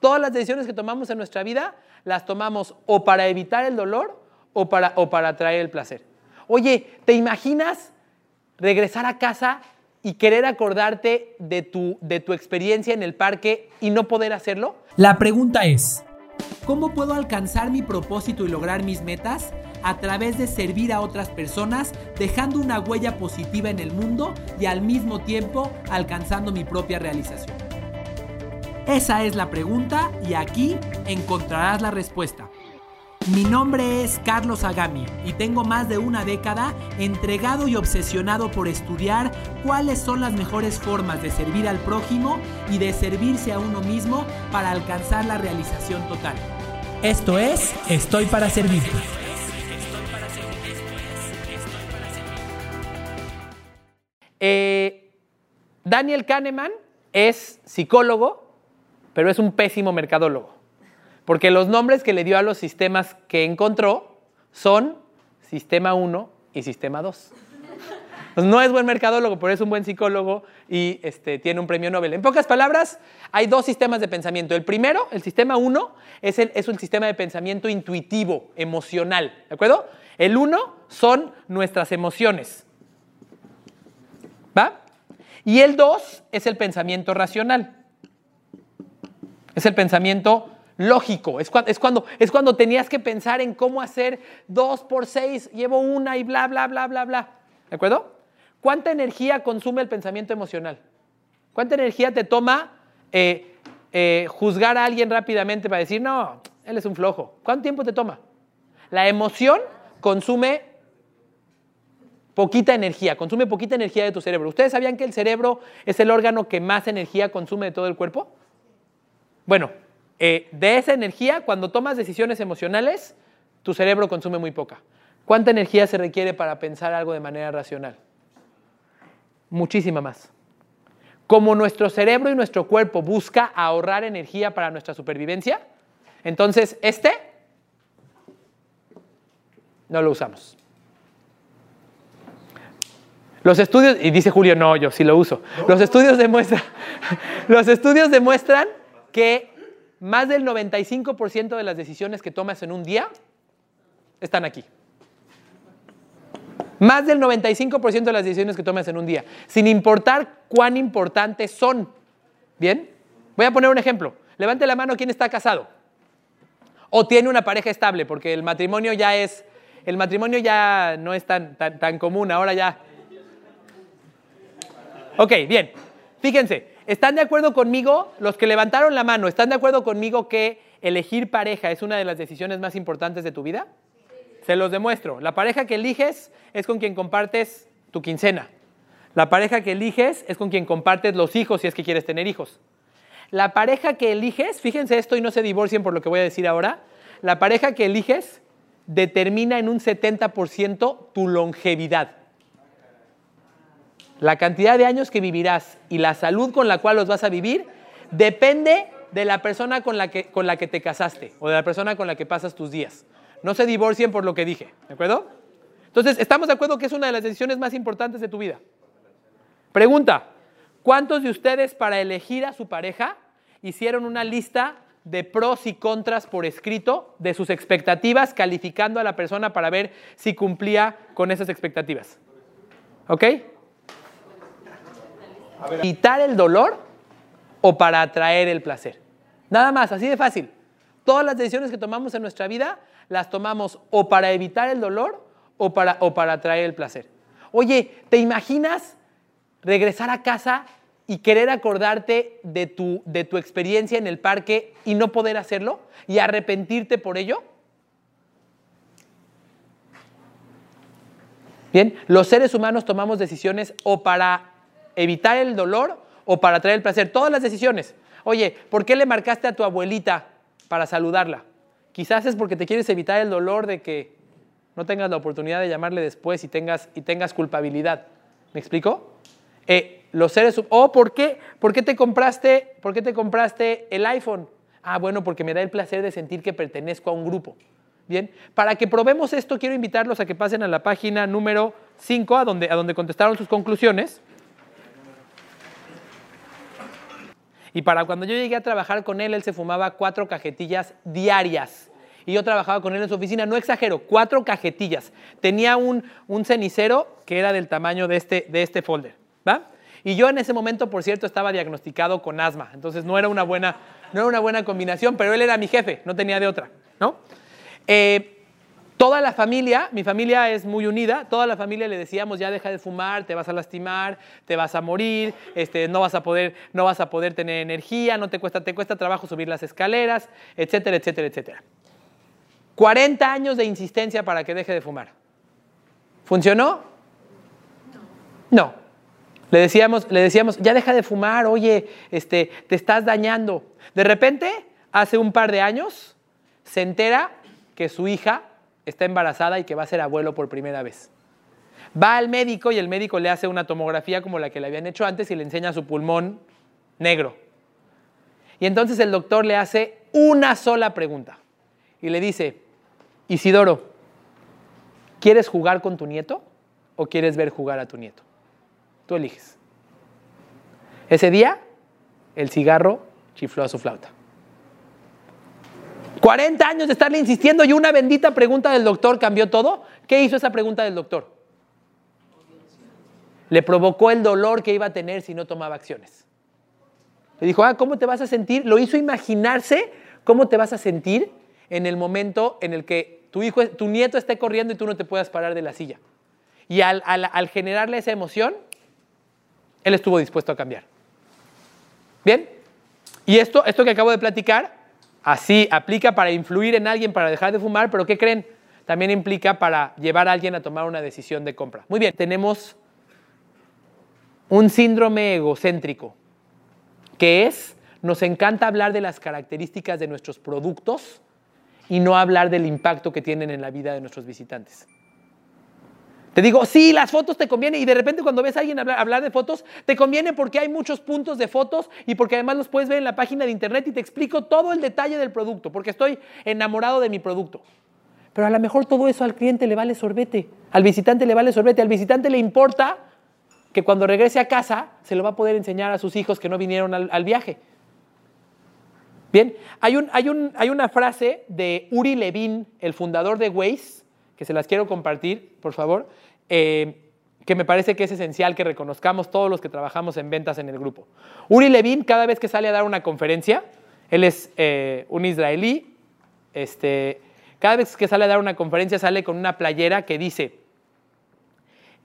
Todas las decisiones que tomamos en nuestra vida las tomamos o para evitar el dolor o para, o para atraer el placer. Oye, ¿te imaginas regresar a casa y querer acordarte de tu, de tu experiencia en el parque y no poder hacerlo? La pregunta es, ¿cómo puedo alcanzar mi propósito y lograr mis metas? A través de servir a otras personas, dejando una huella positiva en el mundo y al mismo tiempo alcanzando mi propia realización. Esa es la pregunta y aquí encontrarás la respuesta. Mi nombre es Carlos Agami y tengo más de una década entregado y obsesionado por estudiar cuáles son las mejores formas de servir al prójimo y de servirse a uno mismo para alcanzar la realización total. Esto es Estoy para Servirte. Eh, Daniel Kahneman es psicólogo, pero es un pésimo mercadólogo. Porque los nombres que le dio a los sistemas que encontró son Sistema 1 y Sistema 2. Pues no es buen mercadólogo, pero es un buen psicólogo y este, tiene un premio Nobel. En pocas palabras, hay dos sistemas de pensamiento. El primero, el sistema 1, es, es un sistema de pensamiento intuitivo, emocional. ¿De acuerdo? El 1 son nuestras emociones. ¿Va? Y el 2 es el pensamiento racional. Es el pensamiento lógico. Es, cuando, es cuando tenías que pensar en cómo hacer 2 por 6, llevo una y bla, bla, bla, bla, bla. ¿De acuerdo? ¿Cuánta energía consume el pensamiento emocional? ¿Cuánta energía te toma eh, eh, juzgar a alguien rápidamente para decir, no, él es un flojo? ¿Cuánto tiempo te toma? La emoción consume poquita energía, consume poquita energía de tu cerebro. ¿Ustedes sabían que el cerebro es el órgano que más energía consume de todo el cuerpo? Bueno, eh, de esa energía, cuando tomas decisiones emocionales, tu cerebro consume muy poca. ¿Cuánta energía se requiere para pensar algo de manera racional? Muchísima más. Como nuestro cerebro y nuestro cuerpo busca ahorrar energía para nuestra supervivencia, entonces este no lo usamos. Los estudios, y dice Julio, no, yo sí lo uso. Los estudios demuestran, los estudios demuestran que más del 95% de las decisiones que tomas en un día están aquí. Más del 95% de las decisiones que tomas en un día, sin importar cuán importantes son. ¿Bien? Voy a poner un ejemplo. Levante la mano quien está casado. O tiene una pareja estable, porque el matrimonio ya es, el matrimonio ya no es tan, tan, tan común, ahora ya. Ok, bien. Fíjense, ¿están de acuerdo conmigo? Los que levantaron la mano, ¿están de acuerdo conmigo que elegir pareja es una de las decisiones más importantes de tu vida? Se los demuestro. La pareja que eliges es con quien compartes tu quincena. La pareja que eliges es con quien compartes los hijos si es que quieres tener hijos. La pareja que eliges, fíjense esto y no se divorcien por lo que voy a decir ahora, la pareja que eliges determina en un 70% tu longevidad. La cantidad de años que vivirás y la salud con la cual los vas a vivir depende de la persona con la que, con la que te casaste o de la persona con la que pasas tus días. No se divorcien por lo que dije, ¿de acuerdo? Entonces, ¿estamos de acuerdo que es una de las decisiones más importantes de tu vida? Pregunta, ¿cuántos de ustedes para elegir a su pareja hicieron una lista de pros y contras por escrito de sus expectativas, calificando a la persona para ver si cumplía con esas expectativas? ¿Ok? ¿Quitar el dolor o para atraer el placer? Nada más, así de fácil. Todas las decisiones que tomamos en nuestra vida las tomamos o para evitar el dolor o para, o para atraer el placer. Oye, ¿te imaginas regresar a casa y querer acordarte de tu, de tu experiencia en el parque y no poder hacerlo y arrepentirte por ello? Bien, los seres humanos tomamos decisiones o para evitar el dolor o para atraer el placer. Todas las decisiones. Oye, ¿por qué le marcaste a tu abuelita para saludarla? Quizás es porque te quieres evitar el dolor de que no tengas la oportunidad de llamarle después y tengas, y tengas culpabilidad. ¿Me explico? Eh, los seres o ¿por qué? ¿Por qué te compraste, por qué te compraste el iPhone? Ah, bueno, porque me da el placer de sentir que pertenezco a un grupo. Bien, para que probemos esto, quiero invitarlos a que pasen a la página número 5, a donde, a donde contestaron sus conclusiones. Y para cuando yo llegué a trabajar con él, él se fumaba cuatro cajetillas diarias. Y yo trabajaba con él en su oficina, no exagero, cuatro cajetillas. Tenía un, un cenicero que era del tamaño de este, de este folder. ¿va? Y yo en ese momento, por cierto, estaba diagnosticado con asma. Entonces no era una buena, no era una buena combinación, pero él era mi jefe, no tenía de otra. ¿no? Eh, Toda la familia, mi familia es muy unida, toda la familia le decíamos, ya deja de fumar, te vas a lastimar, te vas a morir, este, no, vas a poder, no vas a poder tener energía, no te cuesta, te cuesta trabajo subir las escaleras, etcétera, etcétera, etcétera. 40 años de insistencia para que deje de fumar. ¿Funcionó? No. Le decíamos, le decíamos, ya deja de fumar, oye, este, te estás dañando. De repente, hace un par de años, se entera que su hija está embarazada y que va a ser abuelo por primera vez. Va al médico y el médico le hace una tomografía como la que le habían hecho antes y le enseña su pulmón negro. Y entonces el doctor le hace una sola pregunta y le dice, Isidoro, ¿quieres jugar con tu nieto o quieres ver jugar a tu nieto? Tú eliges. Ese día, el cigarro chifló a su flauta. 40 años de estarle insistiendo y una bendita pregunta del doctor cambió todo. ¿Qué hizo esa pregunta del doctor? Le provocó el dolor que iba a tener si no tomaba acciones. Le dijo, ah, ¿cómo te vas a sentir? Lo hizo imaginarse cómo te vas a sentir en el momento en el que tu hijo, tu nieto esté corriendo y tú no te puedas parar de la silla. Y al, al generarle esa emoción, él estuvo dispuesto a cambiar. ¿Bien? Y esto, esto que acabo de platicar Así aplica para influir en alguien para dejar de fumar, pero ¿qué creen? También implica para llevar a alguien a tomar una decisión de compra. Muy bien, tenemos un síndrome egocéntrico, que es, nos encanta hablar de las características de nuestros productos y no hablar del impacto que tienen en la vida de nuestros visitantes. Te digo, sí, las fotos te convienen y de repente cuando ves a alguien hablar, de fotos, te conviene porque hay muchos puntos de fotos y porque además los puedes ver en la página de internet y te explico todo el detalle del producto, porque estoy enamorado de mi producto. Pero a lo mejor todo eso al cliente le vale sorbete, al visitante le vale sorbete, al visitante le importa que cuando regrese a casa se lo va a poder enseñar a sus hijos que no vinieron al, viaje. Bien, hay, un, hay, un, hay una frase de Uri Levin, el fundador de Waze, que se las quiero compartir, por favor eh, que me parece que es esencial que reconozcamos todos los que trabajamos en ventas en el grupo. Uri Levin, cada vez que sale a dar una conferencia, él es eh, un israelí, este, cada vez que sale a dar una conferencia sale con una playera que dice,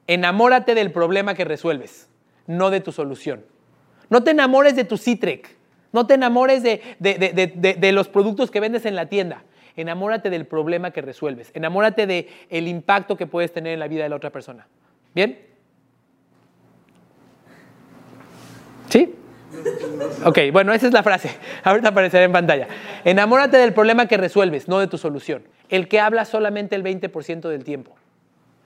enamórate del problema que resuelves, no de tu solución. No te enamores de tu Citrec, no te enamores de, de los productos que vendes en la tienda enamórate del problema que resuelves, enamórate del el impacto que puedes tener en la vida de la otra persona. ¿Bien? ¿Sí? Ok, bueno, esa es la frase. Ahorita aparecerá en pantalla. Enamórate del problema que resuelves, no de tu solución. El que habla solamente el 20% del tiempo.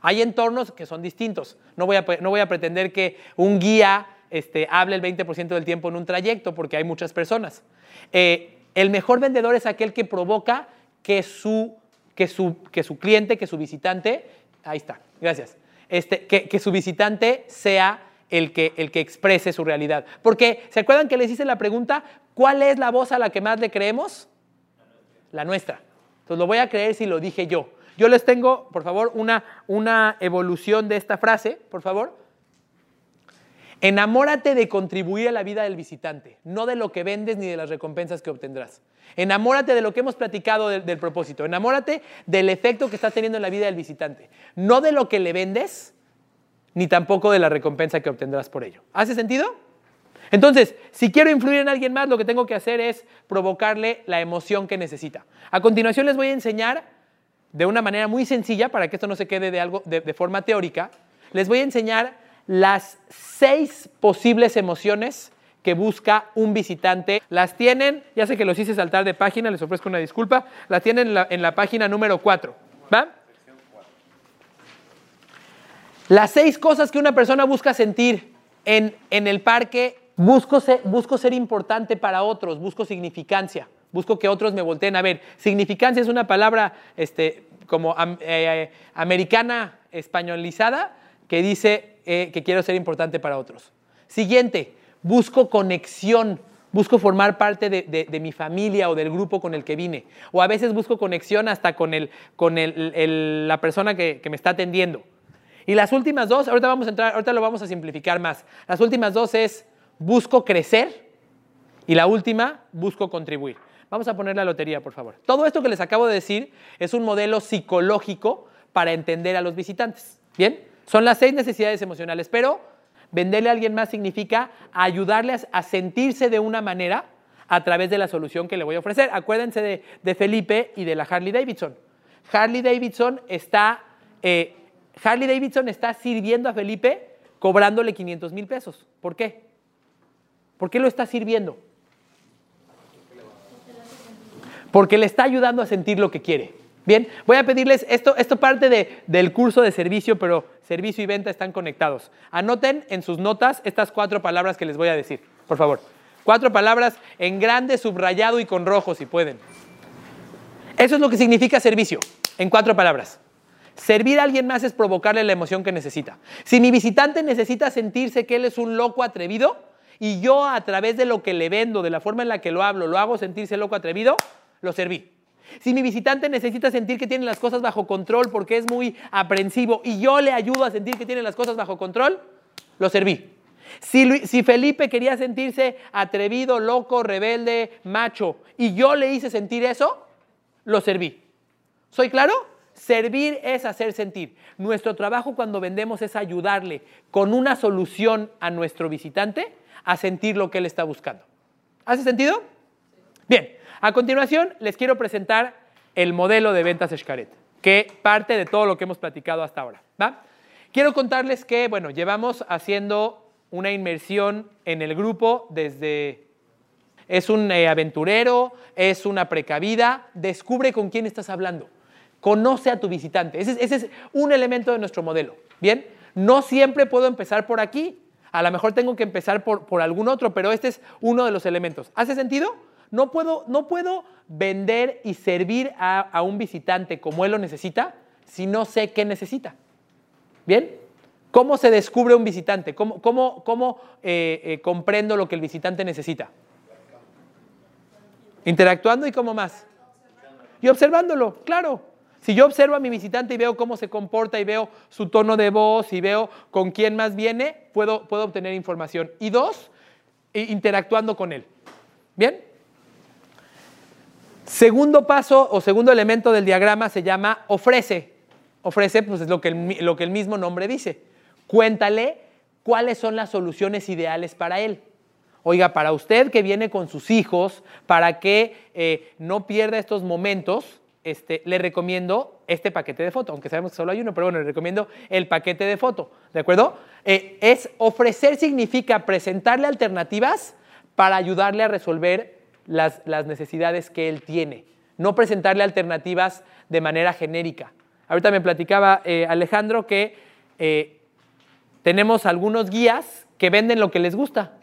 Hay entornos que son distintos. No voy a, no voy a pretender que un guía este, hable el 20% del tiempo en un trayecto porque hay muchas personas. Eh, el mejor vendedor es aquel que provoca que su, que su, que su cliente, que su visitante, ahí está, gracias, este, que, que su visitante sea el que, el que exprese su realidad. Porque, ¿se acuerdan que les hice la pregunta, ¿cuál es la voz a la que más le creemos? La nuestra. Entonces lo voy a creer si lo dije yo. Yo les tengo, por favor, una, una evolución de esta frase, por favor. Enamórate de contribuir a la vida del visitante, no de lo que vendes ni de las recompensas que obtendrás. Enamórate de lo que hemos platicado del, propósito. Enamórate del efecto que estás teniendo en la vida del visitante, no de lo que le vendes, ni tampoco de la recompensa que obtendrás por ello. ¿Hace sentido? Entonces, si quiero influir en alguien más, lo que tengo que hacer es provocarle la emoción que necesita. A continuación les voy a enseñar de una manera muy sencilla, para que esto no se quede de, algo, de forma teórica, les voy a enseñar las seis posibles emociones que busca un visitante. Las tienen, ya sé que los hice saltar de página, les ofrezco una disculpa, las tienen en la, página número 4. ¿Va? Las seis cosas que una persona busca sentir en, el parque, busco ser, busco ser importante para otros, busco significancia, busco que otros me volteen a ver. Significancia es una palabra este, como eh, americana españolizada que dice eh, que quiero ser importante para otros. Siguiente, busco conexión, Busco formar parte de, mi familia o del grupo con el que vine. O a veces busco conexión hasta con, el, con la persona que, que me está atendiendo. Y las últimas dos, ahorita vamos a entrar, ahorita lo vamos a simplificar más. Las últimas dos es busco crecer y la última, busco contribuir. Vamos a poner la lotería, por favor. Todo esto que les acabo de decir es un modelo psicológico para entender a los visitantes. ¿Bien? Son las seis necesidades emocionales, pero venderle a alguien más significa ayudarles a sentirse de una manera a través de la solución que le voy a ofrecer. Acuérdense de, de Felipe y de la Harley Davidson. Harley Davidson está eh, Harley Davidson está sirviendo a Felipe cobrándole 500 mil pesos. ¿Por qué? ¿Por qué lo está sirviendo? Porque le está ayudando a sentir lo que quiere. Bien, voy a pedirles, esto, esto parte de, del curso de servicio, pero servicio y venta están conectados. Anoten en sus notas estas cuatro palabras que les voy a decir, por favor. Cuatro palabras en grande, subrayado y con rojo, si pueden. Eso es lo que significa servicio, en cuatro palabras. Servir a alguien más es provocarle la emoción que necesita. Si mi visitante necesita sentirse que él es un loco atrevido y yo a través de lo que le vendo, de la forma en la que lo hablo, lo hago sentirse loco atrevido, lo serví. Si mi visitante necesita sentir que tiene las cosas bajo control porque es muy aprensivo y yo le ayudo a sentir que tiene las cosas bajo control, lo serví. Si, Felipe quería sentirse atrevido, loco, rebelde, macho, y yo le hice sentir eso, lo serví. ¿Soy claro? Servir es hacer sentir. Nuestro trabajo cuando vendemos es ayudarle con una solución a nuestro visitante a sentir lo que él está buscando. ¿Hace sentido? Bien, a continuación les quiero presentar el modelo de ventas Escaret, que parte de todo lo que hemos platicado hasta ahora. Quiero contarles que, bueno, llevamos haciendo una inmersión en el grupo desde... Es un eh, aventurero, es una precavida, descubre con quién estás hablando. Conoce a tu visitante. Ese, es un elemento de nuestro modelo. Bien, no siempre puedo empezar por aquí. A lo mejor tengo que empezar por, por algún otro, pero este es uno de los elementos. ¿Hace sentido? No puedo, no puedo vender y servir a, un visitante como él lo necesita si no sé qué necesita. ¿Bien? ¿Cómo se descubre un visitante? ¿Cómo, cómo, cómo eh, eh, comprendo lo que el visitante necesita? Interactuando y cómo más. Y observándolo, claro. Si yo observo a mi visitante y veo cómo se comporta y veo su tono de voz y veo con quién más viene, puedo, puedo obtener información. Y dos, interactuando con él. ¿Bien? Segundo paso o segundo elemento del diagrama se llama ofrece. Ofrece, pues es lo que el, lo que el mismo nombre dice. Cuéntale cuáles son las soluciones ideales para él. Oiga, para usted que viene con sus hijos, para que eh, no pierda estos momentos, este, le recomiendo este paquete de foto, aunque sabemos que solo hay uno, pero bueno, le recomiendo el paquete de foto, ¿de acuerdo? Eh, es ofrecer significa presentarle alternativas para ayudarle a resolver las, necesidades que él tiene, no presentarle alternativas de manera genérica. Ahorita me platicaba eh, Alejandro que eh, tenemos algunos guías que venden lo que les gusta.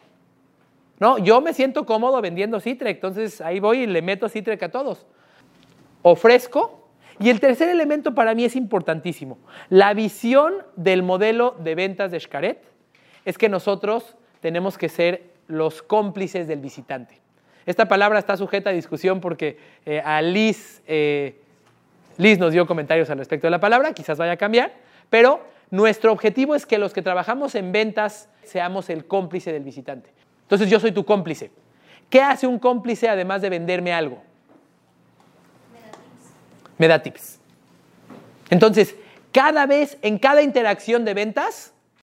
No, yo me siento cómodo vendiendo Citrek, entonces ahí voy y le meto Citrek a todos ofrezco. Y el tercer elemento para mí es importantísimo. La visión del modelo de ventas de Xcaret es que nosotros tenemos que ser los cómplices del visitante. Esta palabra está sujeta a discusión porque eh, a Liz, eh, Liz nos dio comentarios al respecto de la palabra, quizás vaya a cambiar, pero nuestro objetivo es que los que trabajamos en ventas seamos el cómplice del visitante. Entonces yo soy tu cómplice. ¿Qué hace un cómplice además de venderme algo? me da tips. Entonces, cada vez, en cada interacción de ventas,